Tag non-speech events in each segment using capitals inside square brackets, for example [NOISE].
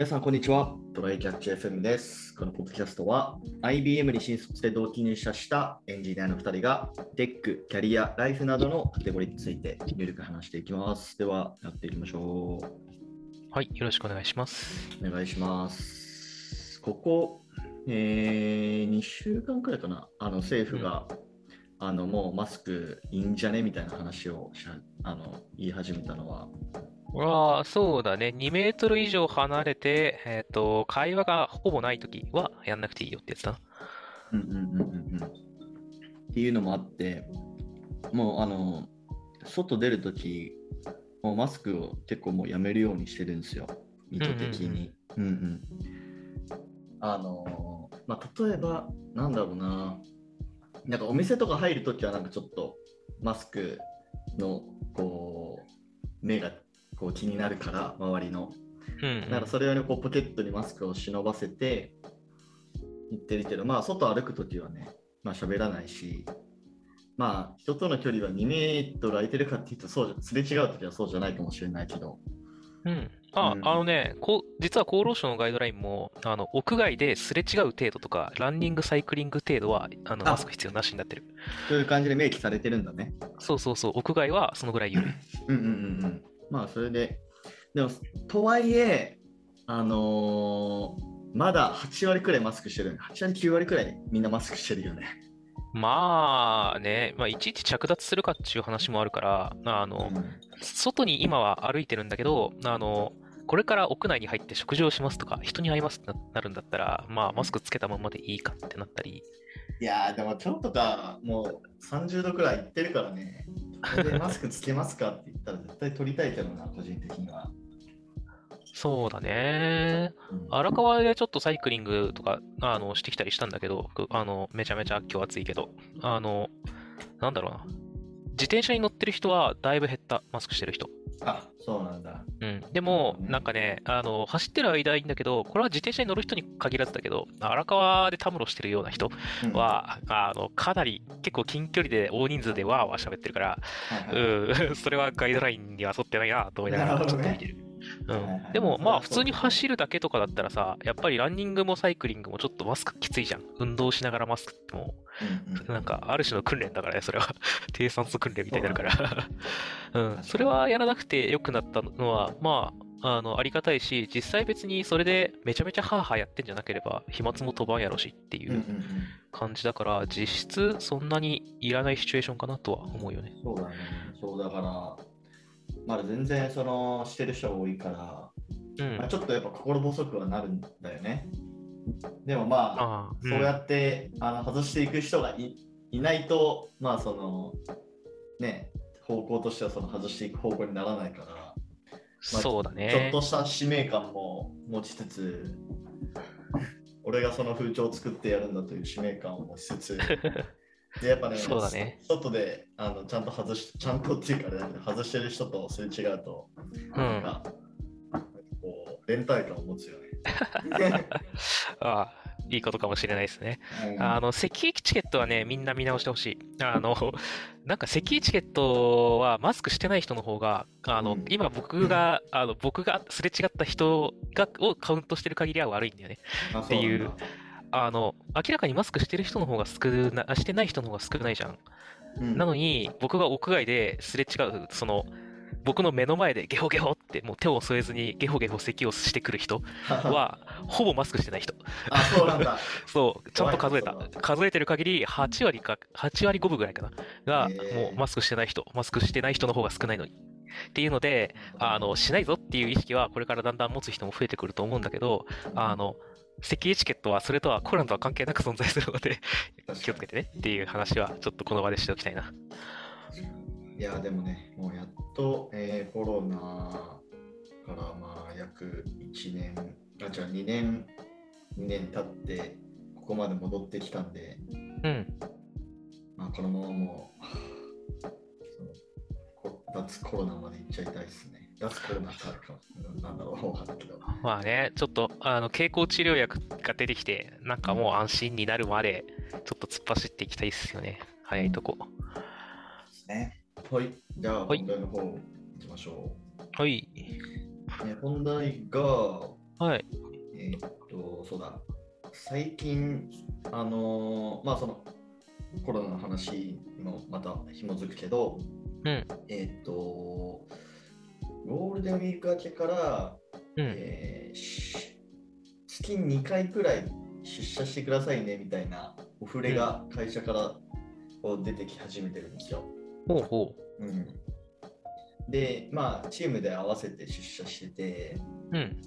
皆さん、こんにちは。トライキャッチ FM です。このポッドキャストは、IBM に新卒で同期入社したエンジニアの2人が、テック、キャリア、ライフなどのカテゴリーについて、ゆるく話していきます。では、やっていきましょはい、よろしくお願いします。う。お願いします。ここ、えー、2週間くらいかな、あの政府が、あのもうマスクいいんじゃね？みたいな話をしゃあの言い始めたのは、ああ、そうだね。2メートル以上離れて、えっと、会話がほぼないときはやんなくていいよってやつだな。うんうんうんうんうん。っていうのもあって、もうあの、外出るとき、もうマスクを結構もうやめるようにしてるんですよ、意図的に。うんうん。あの、まあ、例えば、なんだろうな、なんかお店とか入るときはなんかちょっとマスクのこう、目がこう気になるから、周りの。うん、だからそれよりこうポケットにマスクを忍ばせて行ってるけど、まあ外歩くときはね、まあ喋らないし、まあ人との距離は2メートル空いてるかっていうと、そうじゃすれ違うときはそうじゃないかもしれないけど、うん。あ、うんあのね、こう、実は厚労省のガイドラインも、あの、屋外ですれ違う程度とか、ランニング、サイクリング程度は、あの、あマスク必要なしになってる。そういう感じで明記されてるんだね。そうそうそう、屋外はそのぐらい緩い。うんうんうんうん。まあそれで、でも、とはいえ、あのーまだ8割くらいマスクしてる。8割、9割くらいみんなマスクしてるよね。まあね、まあ、いちいち着脱するかっていう話もあるから、あの、うん外に今は歩いてるんだけど、あの、これから屋内に入って食事をしますとか、人に会いますってななるんだったら、まあ、マスクつけたままでいいかってなったり、いやーでも今日とかもう30度くらいいってるからね。[LAUGHS] マスクつけますかって言ったら絶対取りたいけどな、個人的には。そうだね。うん荒川でちょっとサイクリングとか、あの、してきたりしたんだけど、くあの、めちゃめちゃ今日暑いけど、あの、なんだろうな。自転車に乗ってる人はだいぶ減った、マスクしてる人。あ、そうなんだ。うん。でも、うんなんかね、あの、走ってる間はいいんだけど、これは自転車に乗る人に限らずだけど、荒川でたむろしてるような人うんは、あの、かなり結構近距離で大人数でわーわー喋ってるから、はいはいうん、[LAUGHS] それはガイドラインには沿ってないなと思いながらちょっと見てる。うん、でもまあ普通に走るだけとかだったらさ、やっぱりランニングもサイクリングもちょっとマスクきついじゃん。運動しながらマスクってもうなんかある種の訓練だからね、それは。[LAUGHS] 低酸素訓練みたいになるから。[LAUGHS] うん、それはやらなくて良くなったのは、まあ、あの、ありがたいし、実際別にそれでめちゃめちゃハーハーやってんじゃなければ、飛沫も飛ばんやろしっていう感じだから、実質そんなにいらないシチュエーションかなとは思うよね。そうだね。そうだから、まだ全然そのしてる人が多いから、うん。まあ、ちょっとやっぱ心細くはなるんだよね。でもまあ、ああ、そうやって、あの外していく人がいいないと、まあその、ね、方向としてはその外していく方向にならないから、そうだちょっね。とした使命感も持ちつつ、俺がその風潮を作ってやるんだという使命感を持ちつつ、[LAUGHS] でやっぱね、そうだね外であのちゃんと外し、ちゃんとっていうか、ね、外してる人とすれ違うと、うん。なんか、こう連帯感を持つよね。[LAUGHS] ああ、いいことかもしれないですね。うんあの、石液チケットはね、みんな見直してほしい。あの、なんか石液チケットはマスクしてない人の方が、あの、うん今僕が、あの、僕がすれ違った人が、をカウントしてる限りは悪いんだよね。あっていうあの、明らかにマスクしてる人の方が少な、あしてない人の方が少ないじゃん。うんなのに、僕が屋外ですれ違う、その、僕の目の前でゲホゲホって、もう手を添えずにゲホゲホ咳をしてくる人 [LAUGHS] は、ほぼマスクしてない人。あ、そうなんだ。[LAUGHS] そう、ちゃんと数えた。数えてる限り、8割か、8割5分ぐらいかな。が、もうマスクしてない人、マスクしてない人の方が少ないのに。っていうので、あの、しないぞっていう意識は、これからだんだん持つ人も増えてくると思うんだけど、あの、咳エチケットはそれとはコロナとは関係なく存在するので、気をつけてねっていう話は、ちょっとこの場でしておきたいな。いや、でもね、もうやっと、えーコロナからまあ約1年、あ、じゃあ2年、2年経って、ここまで戻ってきたんで、うん。まあ、このままもう、[LAUGHS] 脱コロナまで行っちゃいたいですね。脱コロナってあるかも、なんだろう、わかんけど。まあね、ちょっと、あの、経口治療薬が出てきて、なんかもう安心になるまで、ちょっと突っ走っていきたいですよね。早いとこ。ね。はい、じゃあ、はい本題の方行きましょう。はい。え本題が、はい。えーっと、そうだ、最近、あのーまあそのコロナの話にもまた紐づくけど、うん。えーっと、ゴールデンウィーク明けから、うん。えーし月2回くらい出社してくださいねみたいなお触れが会社からこう出てき始めてるんですよ。ほうほうん、で、まあ、チームで合わせて出社してて、う。うん。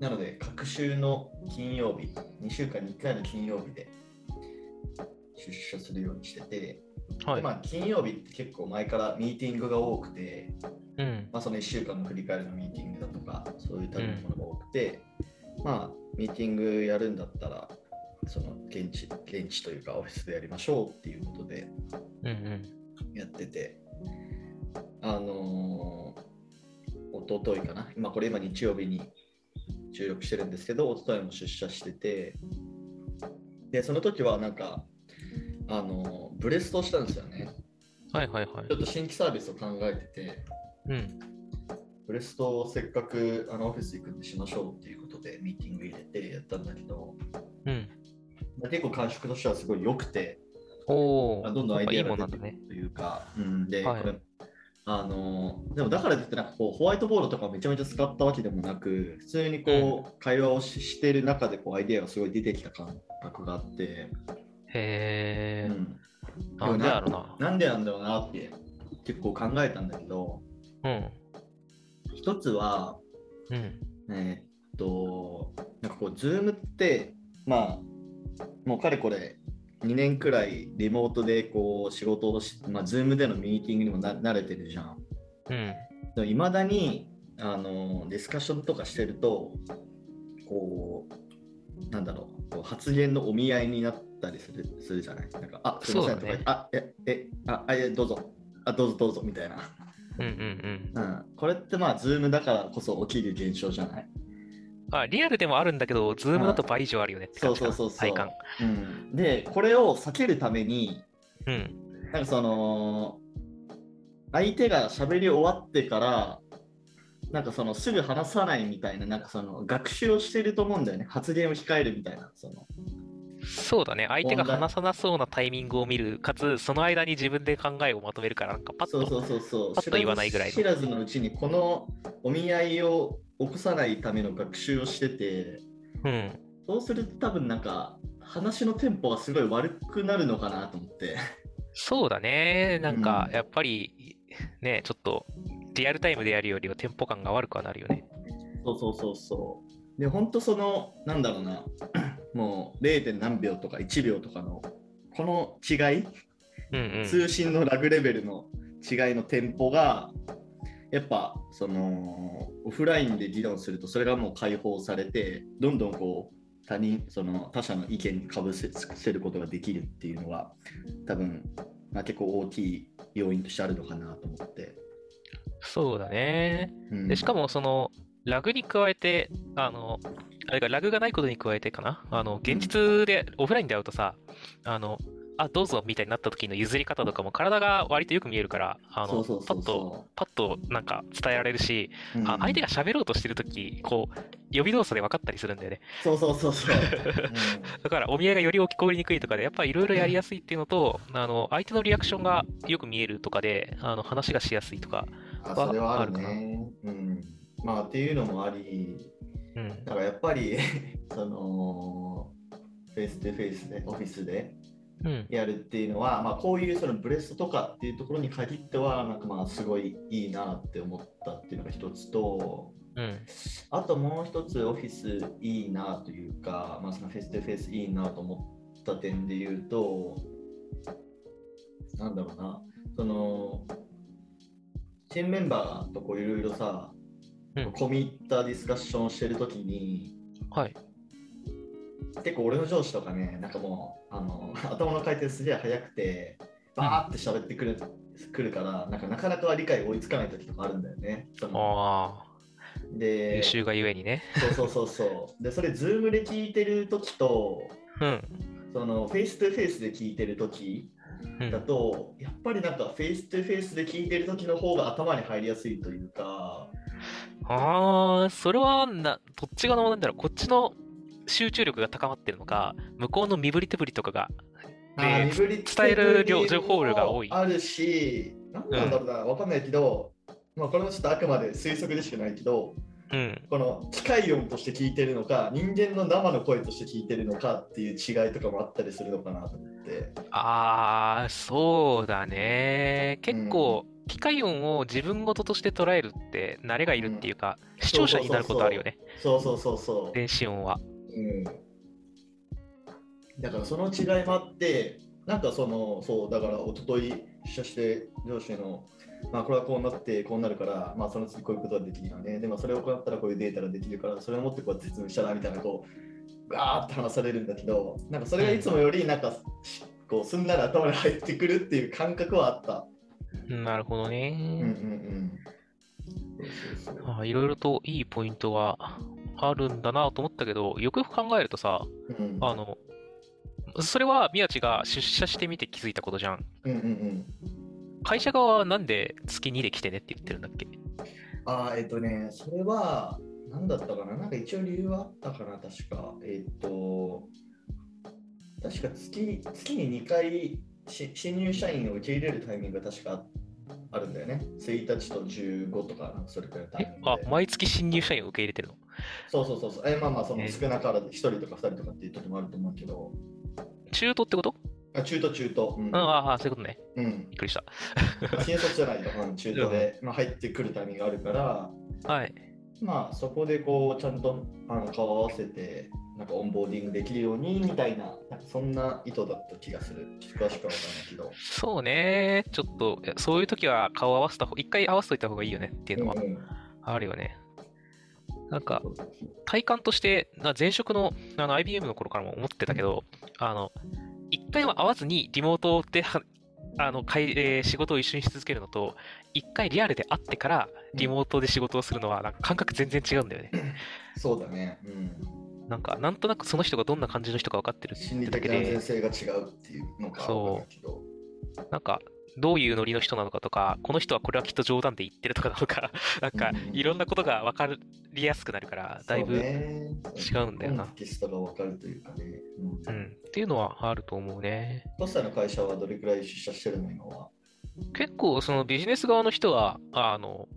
なので、各週の金曜日、2週間に1回の金曜日で出社するようにしてて、はい。でまあ、金曜日って結構前からミーティングが多くて、うん。まあ、その1週間の振り返りのミーティングだとか、そういったものが多くて、まあ、ミーティングやるんだったら、その現地、現地というかオフィスでやりましょうっていうことでうんうん。やってて、あのー、一昨日かな、今これ今日曜日に収録してるんですけど、一昨日も出社してて、で、その時はなんか、あのーブレストしたんですよね。はいはいはいちょ。っと新規サービスを考えてて、うん。ブレストをせっかくあのオフィス行くんでしましょうっていうことでミーティング入れてやったんだけど、うん。まあ結構感触としてはすごい良くて、おどんどんアイデアが出てくる。というか、うん、で、はいこれ、あのでもだからといってなんかこうホワイトボードとかめちゃめちゃ使ったわけでもなく、普通にこう、会話をししている中でこうアイデアがすごい出てきた感覚があって、へえう。ん、なんでやろな。なんでなんだろうなって結構考えたんだけど、うん。一つは、うん。えーっと、なんかこう、ズームって、まあ、もうかれこれ2年くらいリモートでこう仕事をし、まあ、ズームでのミーティングにもな慣れてるじゃん。うん。でもいまだにあのディスカッションとかしてると、こう、なんだろう、こう発言のお見合いになったりするするじゃない？なんか、あ、すいませんとか、ねあ、え、え、あ、あえどうぞ、あ、どうぞどうぞみたいな。うんうんうん。うん、これってまあ、ズームだからこそ起きる現象じゃない？あ、リアルでもあるんだけど、ズームだと倍以上あるよねってそう感じ。そうそうそう体感。。うん、で、これを避けるために、うん。なんかその、相手が喋り終わってから、なんかそのすぐ話さないみたいな、なんかその学習をしてると思うんだよね。発言を控えるみたいな。そのそうだね。相手が話さなそうなタイミングを見る、かつ、その間に自分で考えをまとめるから、なんかパッと。そうそうそうそう。パッと言わないぐらいの知らずのうちにこのお見合いを起こさないための学習をしてて、うん。そうすると多分なんか話のテンポがすごい悪くなるのかなと思って。そうだね。なんかう、んやっぱり、ね、ちょっと、リアルタイムでやるよりはテンポ感が悪くはなるよね。そうそうそうそう。で、本当その、なんだろうな、もう 0. 何秒とか1秒とかの、この違い、うんうん。通信のラグレベルの違いのテンポが、やっぱ、その、オフラインで議論すると、それがもう解放されて、どんどんこう、他人、その他者の意見にかぶせせることができるっていうのは、多分、まあ、結構大きい要因としてあるのかなと思って。そうだね。うんで、しかも、その、ラグに加えて、あの、あれがラグがないことに加えてかな？あの、現実で、オフラインで会うとさ、あの、あ、どうぞみたいになった時の譲り方とかも体が割とよく見えるから、あの、そうそうそうパッと、そパッとなんか伝えられるし、う。うんあ相手が喋ろうとしてる時、こう、予備動作で分かったりするんだよね。そうそうそうそう。[LAUGHS] だから、お見合いがより起こりにくいとかで、やっぱりいろいろやりやすいっていうのと、あの、相手のリアクションがよく見えるとかで、あの、話がしやすいとか、あそれはあるね。うん。まあっていうのもあり、うん。だからやっぱり [LAUGHS] そのフェイス2フェイスでオフィスでうん。やるっていうのは、まあ、こういうそのブレストとかっていうところに限ってはなんかまあすごいいいなって思ったっていうのが一つとうん。あともう一つオフィスいいなというか、まあ、そのフェイス2フェイスいいなと思った点で言うとなんだろうなそのチームメンバーとこういろいろさ、うん込み入ったディスカッションをしてるときにはい。結構俺の上司とかね、なんかもうあの [LAUGHS] 頭の回転すげえ速くて、バーって喋ってくる,、くるからなんかなかなか理解追いつかない時とかあるんだよね。そのああ、で優秀がゆえにね。そうそうそうそう。で、それ、ズームで聞いてる時と、うん。そのフェイス2フェイスで聞いてる時うんだと、やっぱりなんかフェイス2フェイスで聞いてる時の方が頭に入りやすいというか、ああ、それはな、どっちがのなんだろう、こっちの集中力が高まってるのか、向こうの身振り手振りとかが、で伝える量情報量が多いあるし、なんなんだろうな、わかんないけど、まあこれもちょっとあくまで推測でしかないけど、うん。この機械音として聞いてるのか、人間の生の声として聞いてるのかっていう違いとかもあったりするのかなと思って。ああ、そうだね。結構、機械音を自分事として捉えるって慣れがいるっていうか、視聴者になることあるよね、そうそうそうそう。電子音は。うん、だからその違いもあって、なんかその、そう、だから一昨日出社して上司の、まあこれはこうなってこうなるから、まあその次こういうことができるよね。でもそれを行ったらこういうデータができるから、それを持ってこうやって説明したらみたいな、こう、ガーって話されるんだけど、なんかそれがいつもよりなんか、しこうすんなり頭に入ってくるっていう感覚はあった。なるほどうんうんね。いろいろといいポイントはあるんだなと思ったけど、よくよく考えるとさ、うんあの、それは宮地が出社してみて気づいたことじゃん。うんうんうん。会社側はなんで月2で来てねって言ってるんだっけ？あーえっ、とね、それは、何だったかな？なんか一応理由はあったかな確か。えっ、と、確か月月に2回し新入社員を受け入れるタイミングが確かあるんだよね。1日と15とか、なんかそれくらいのタイミングあ、毎月新入社員を受け入れてるの？そうそうそうそう。えまあまあ、そのえ少なからず1人とか2人とかっていう時もあると思うけど、中途ってこと？あ中途中途。うんうん、ああ、そういうことね。うん。びっくりした。新卒じゃないと、[LAUGHS] うん、中途で、まあ、入ってくるタイミングがあるから、はい。まあそこでこうちゃんとあの顔を合わせてなんかオンボーディングできるようにみたいななんかそんな意図だった気がする。詳しくは分からないけど。そうね。ちょっと、そういう時は顔合わせた方、一回合わせといた方がいいよねっていうのはうんうんあるよね。なんうそうそう体感として、な前職のあの IBM の頃からも思ってたけど、あの、一回は会わずにリモートでは [LAUGHS] あの、かいえー仕事を一緒にし続けるのと、一回リアルで会ってからリモートで仕事をするのは、なんか感覚全然違うんだよね。そうだね。うん。なんか、なんとなくその人がどんな感じの人か分かってる心理だけ的な安全で、性が違うっていうのかそう。なんか、どういうノリの人なのかとか、この人はこれはきっと冗談で言ってるとかなのか、[LAUGHS] なんかうん、いろんなことが分かりやすくなるから、だいぶ、違うんだよな。テキストが分かるというかね。うん。うん、っていうのはあると思うね。トスタの会社はどれくらい出社してるの今は？結構、そのビジネス側の人は、あの、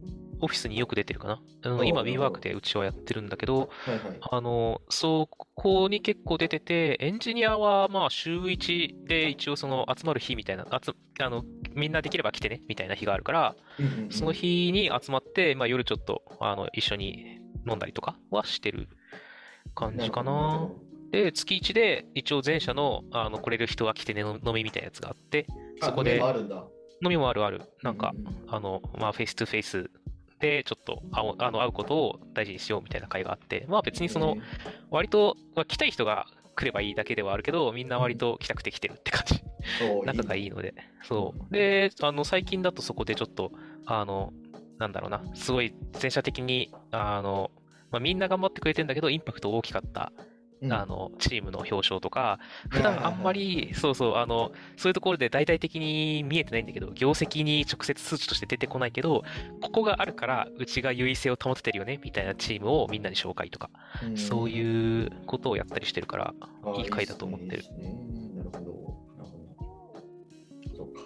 オフィスによく出てるかな？あの今、WeWork でうちはやってるんだけど、はいはい。あの、そこに結構出てて、エンジニアはまあ週1で一応その集まる日みたいな、集あの、みんなできれば来てねみたいな日があるから、うんうんうんその日に集まって、まあ夜ちょっとあの一緒に飲んだりとかはしてる感じかな。で、月1で一応前社のあの来れる人が来てねの飲みみたいなやつがあって、あそこで上もあるんだ。飲みもあるある。なんかう、うあの、まあ face to face でちょっと会あの会うことを大事にしようみたいな会があって、まあ別にその、割と、まあ、来たい人が来ればいいだけではあるけど、みんな割と来たくて来てるって感じ。仲がいいので。そうう。んで、あの、最近だとそこでちょっと、あの、なんだろうな、すごい全社的に、あの、まあ、みんな頑張ってくれてんだけど、インパクト大きかった、うんあの、チームの表彰とか、い普段あんまり、そうそう、あの、そういうところで大々的に見えてないんだけど、業績に直接数値として出てこないけど、ここがあるから、うちが優位性を保ててるよね、みたいなチームをみんなに紹介とか、うん。そういうことをやったりしてるから、あいい回だと思ってる。なるほ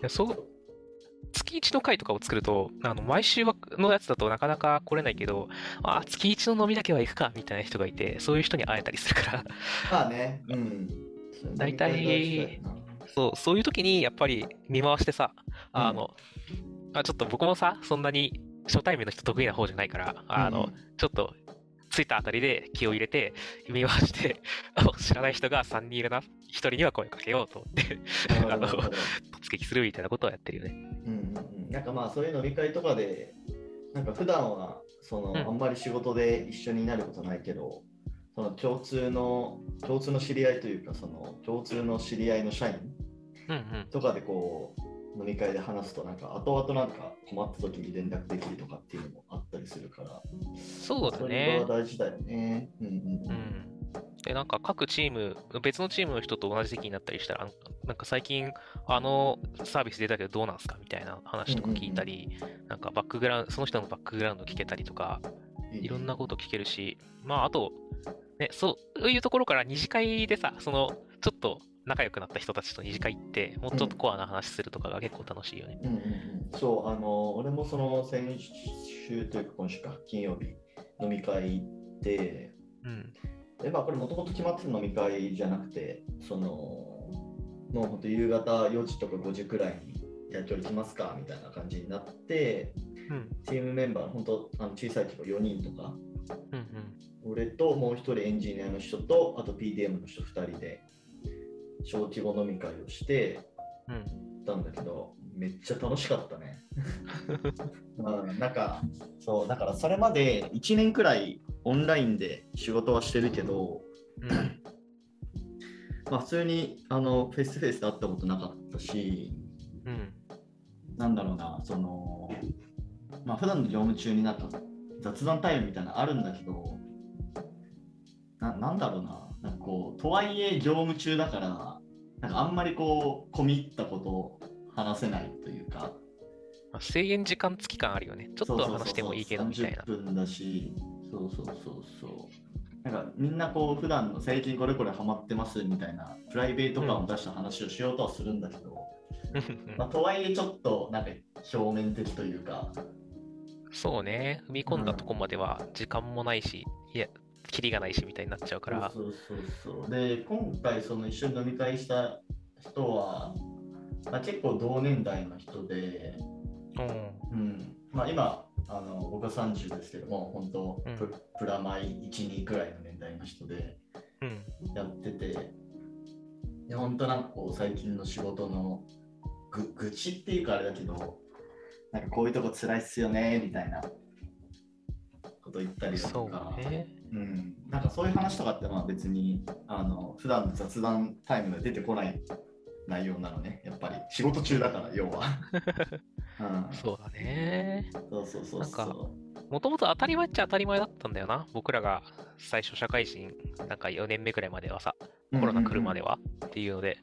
ど。そう月1の回とかを作ると、あの毎週のやつだとなかなか来れないけど、あ月1の飲みだけは行くかみたいな人がいて、そういう人に会えたりするから、まあね、うん。[LAUGHS] 大体そう、そういう時にやっぱり見回してさ、あの、あちょっと僕もさ、そんなに初対面の人得意な方じゃないから、あの、ちょっと着いたあたりで気を入れて、見回して、[LAUGHS] あ知らない人が3人いるな、1人には声かけようと思って、うんなるほどなるほど。[LAUGHS] 突撃するみたいなことをやってるよね。うんうんうんなんかまあそういう飲み会とかで、なんか普段はその、うんあんまり仕事で一緒になることないけど、その共通の共通の知り合いというか、その共通の知り合いの社員。とかでこう飲み会で話すと、なんか後々なんか困った時に連絡できるとかっていうのもあったりするから、そうだそれねは。大事だよね。うんうんううんん。で、なんか各チーム、別のチームの人と同じ席になったりしたら、なんか最近、あのサービス出たけどどうなんすかみたいな話とか聞いたり、なんかバックグラウンド、その人のバックグラウンド聞けたりとか、いろんなこと聞けるし、まあ、あと、ね、そういうところから二次会でさ、その、ちょっと仲良くなった人たちと二次会行って、もうちょっとコアな話するとかが結構楽しいよね。うんうんうん、そう、あの、俺もその先週というか今週か、金曜日、飲み会行って、うん。でまあ、これもともと決まってる飲み会じゃなくて、その、もう本当夕方4時とか5時くらいに、じゃあ今日行きますかみたいな感じになって、うん。チームメンバー、本当あの小さい時は4人とか、うんうん。俺ともう一人エンジニアの人と、あと PDM の人2人で、小規模飲み会をして、うん。たんだけど、めっちゃ楽しかったね。[LAUGHS] うん、なんか、そう、だからそれまで1年くらいオンラインで仕事はしてるけど、うん。まあ、普通にあのフェイスフェイスで会ったことなかったし、うん。なんだろうな、その、まあ、普段の業務中になんか雑談タイムみたいなのあるんだけど、ななんだろうな、なんかこう、とはいえ業務中だから、なんかあんまりこう、込み入ったことを話せないというか、まあ、制限時間付き感あるよね。ちょっとは話してもいいけどみたいな。30分だし、そうそうそうそう。なんかみんなこう普段の最近これこれハマってますみたいなプライベート感を出した話をしようとはするんだけど、まあ、とはいえちょっとなんか表面的というか、そうね。踏み込んだとこまでは時間もないし、いや、キリがないしみたいになっちゃうから。そうそうそうそう。で、今回その一緒に飲み会した人は、まあ、結構同年代の人で、うん。うんまあ、今あの僕は30ですけども本当うんプ,、プラマイ12くらいの年代の人でうん。やっててで本当なんかこう最近の仕事のぐ愚痴っていうかあれだけどなんかこういうとこ辛いっすよねみたいなこと言ったりだとかね。うん、なんかそういう話とかってまあ別にあの普段の雑談タイムで出てこない内容なのねやっぱり。仕事中だから要は、[LAUGHS] うん、そうだね。そうそうそうなんかそうもともと当たり前っちゃ当たり前だったんだよな。僕らが最初社会人、なんか4年目くらいまではさ、コロナ来るまではっていうので、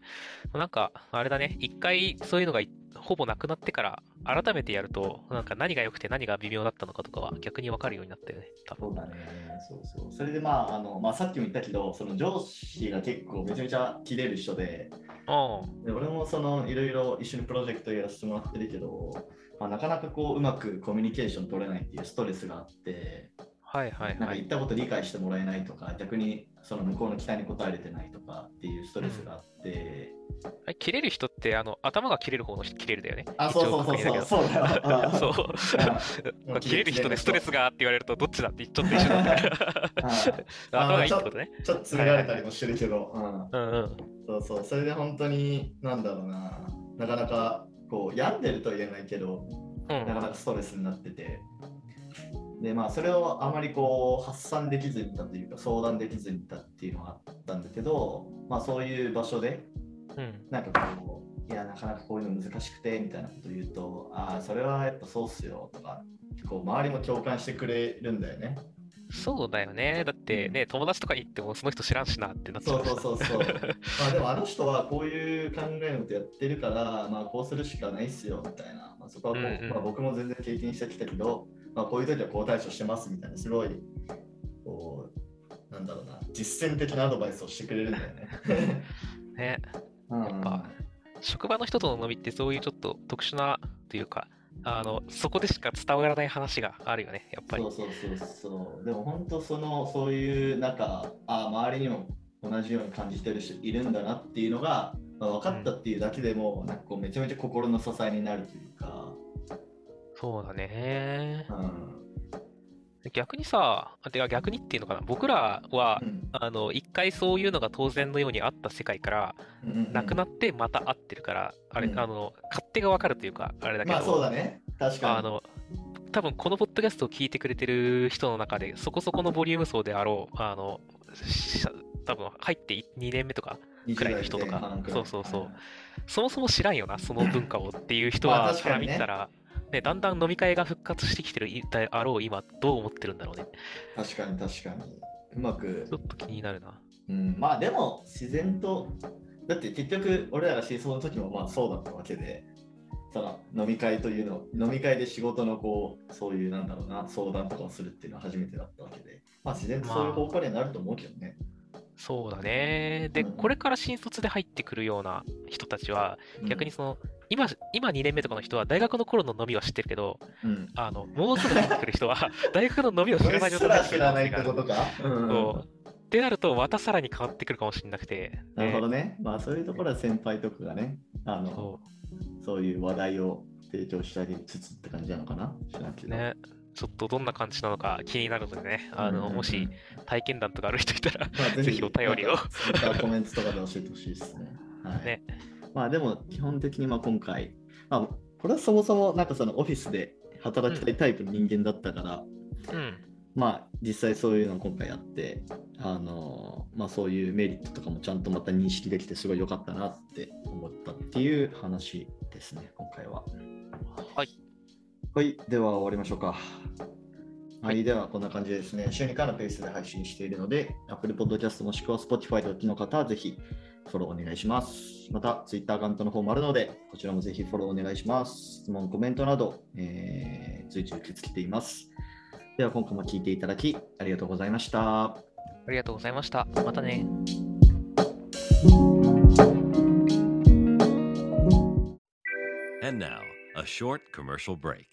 なんか、あれだね、一回そういうのがいほぼなくなってから、改めてやると、なんか何が良くて何が微妙だったのかとかは逆に分かるようになったよね、多分。そうだね、そうそう。それでまあ、あのまあ、さっきも言ったけど、その上司が結構めちゃめちゃ切れる人で、うん。で俺もそのいろいろ一緒にプロジェクトやらせてもらってるけど、まあ、なかなかこううまくコミュニケーション取れないっていうストレスがあって、はいはいはい。なんか言ったこと理解してもらえないとか、逆にその向こうの期待に応えれてないとかっていうストレスがあって、あれ切れる人って、あの、頭が切れる方の人切れるだよね。あ、そうそうそうそう、そうそそう。[LAUGHS] 切れる人でストレスがって言われると、どっちだってちょっと一緒なんだよ。頭がいいってことね。ちょっと詰められたりもしてるけど、うんうん。うん。そうそう、それで本当に、なんだろうな、なかなかこう病んでるとは言えないけど、うん。なかなかストレスになってて、で、まあ、それをあまりこう発散できずにいたというか、相談できずにいたっていうのがあったんだけど、まあ、そういう場所で、うん。なんかこう、いや、なかなかこういうの難しくてみたいなこと言うと、ああ、それはやっぱそうっすよとか、こう周りも共感してくれるんだよね。そうだよね。だってね、友達とかに行ってもその人知らんしなってなっちゃそううそうそうそう。[LAUGHS] まあでもあの人はこういう考えのことやってるから、まあこうするしかないっすよみたいな。まあ、そこはこう、うんうんまあ、僕も全然経験してきたけど、まあこういう時はこう対処してますみたいな、すごい、こう、なんだろうな、実践的なアドバイスをしてくれるんだよね。[LAUGHS] ね。うんやっぱ、職場の人との飲みってそういうちょっと特殊なというか、あの、そこでしか伝わらない話があるよね、やっぱりそう。そうそうそう。でも本当その、そういう中、あ周りにも同じように感じてる人いるんだなっていうのが、まあ、分かったっていうだけでも、なんかこうめちゃめちゃ心の支えになるというか、そうだね。うん。逆にさ、てか逆にっていうのかな、僕らはう、ん。あの、一回そういうのが当然のようにあった世界から、なくなっってまた会ってるから、あれ、うん。あの、勝手がわかるというか、あれだけど、まあそうだね。確かに。あの、多分このポッドキャストを聞いてくれてる人の中で、そこそこのボリューム層であろう、あの、し多分入って2年目とか、くらいの人とか。20代前半くらい。そうそうそう。そもそも知らんよな、その文化をっていう人は、かから見たら、ね、だんだん飲み会が復活してきてるであろう今、どう思ってるんだろうね。確かに確かに。うまくちょ。っと気になるな。うん、まあでも自然と、だって結局俺らが真相の時もまあそうだったわけで、その飲み会というの飲み会で仕事のこうそういうなんだろうな相談とかをするっていうのは初めてだったわけで、まあ、自然とそういう方向にはなると思うけどね。そうだね。で、うんこれから新卒で入ってくるような人たちは、逆にその、今、今2年目とかの人は大学の頃の飲みは知ってるけど、うん、あの、もうすぐ入ってくる人は、[LAUGHS] 大学の飲みを知らない状態に知らないってことか。うんそう。ってなると、またさらに変わってくるかもしれなくて。なるほどね。ね。まあそういうところは先輩とかがね、あのそそういう話題を提供したりつつって感じなのかな？ね。ちょっとどんな感じなのか気になるのでね、あの、うんうんうんもし、体験談とかある人いたら、まあ、ぜひお便りをコメントとかで教えてほしいですね。はい、ねまあでも基本的にまあ今回、まあ、これはそもそもなんかそのオフィスで働きたいタイプの人間だったから、うん。まあ実際そういうのを今回やって、あのまあそういうメリットとかもちゃんとまた認識できてすごい良かったなって思ったっていう話ですね、今回は。はい。はい、では終わりましょうか。はい、ではこんな感じでですね、週2回のペースで配信しているので、Apple Podcast もしくは Spotify でお聞きの方はぜひフォローお願いします。また、Twitter アカウントの方もあるので、こちらもぜひフォローお願いします。質問、コメントなど、えー随時受け付けています。では今回も聞いていただきありがとうございました。ありがとうございました。またね。And now, a short commercial break.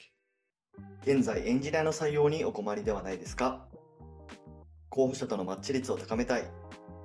現在エンジニアの採用にお困りではないですか？候補者とのマッチ率を高めたい、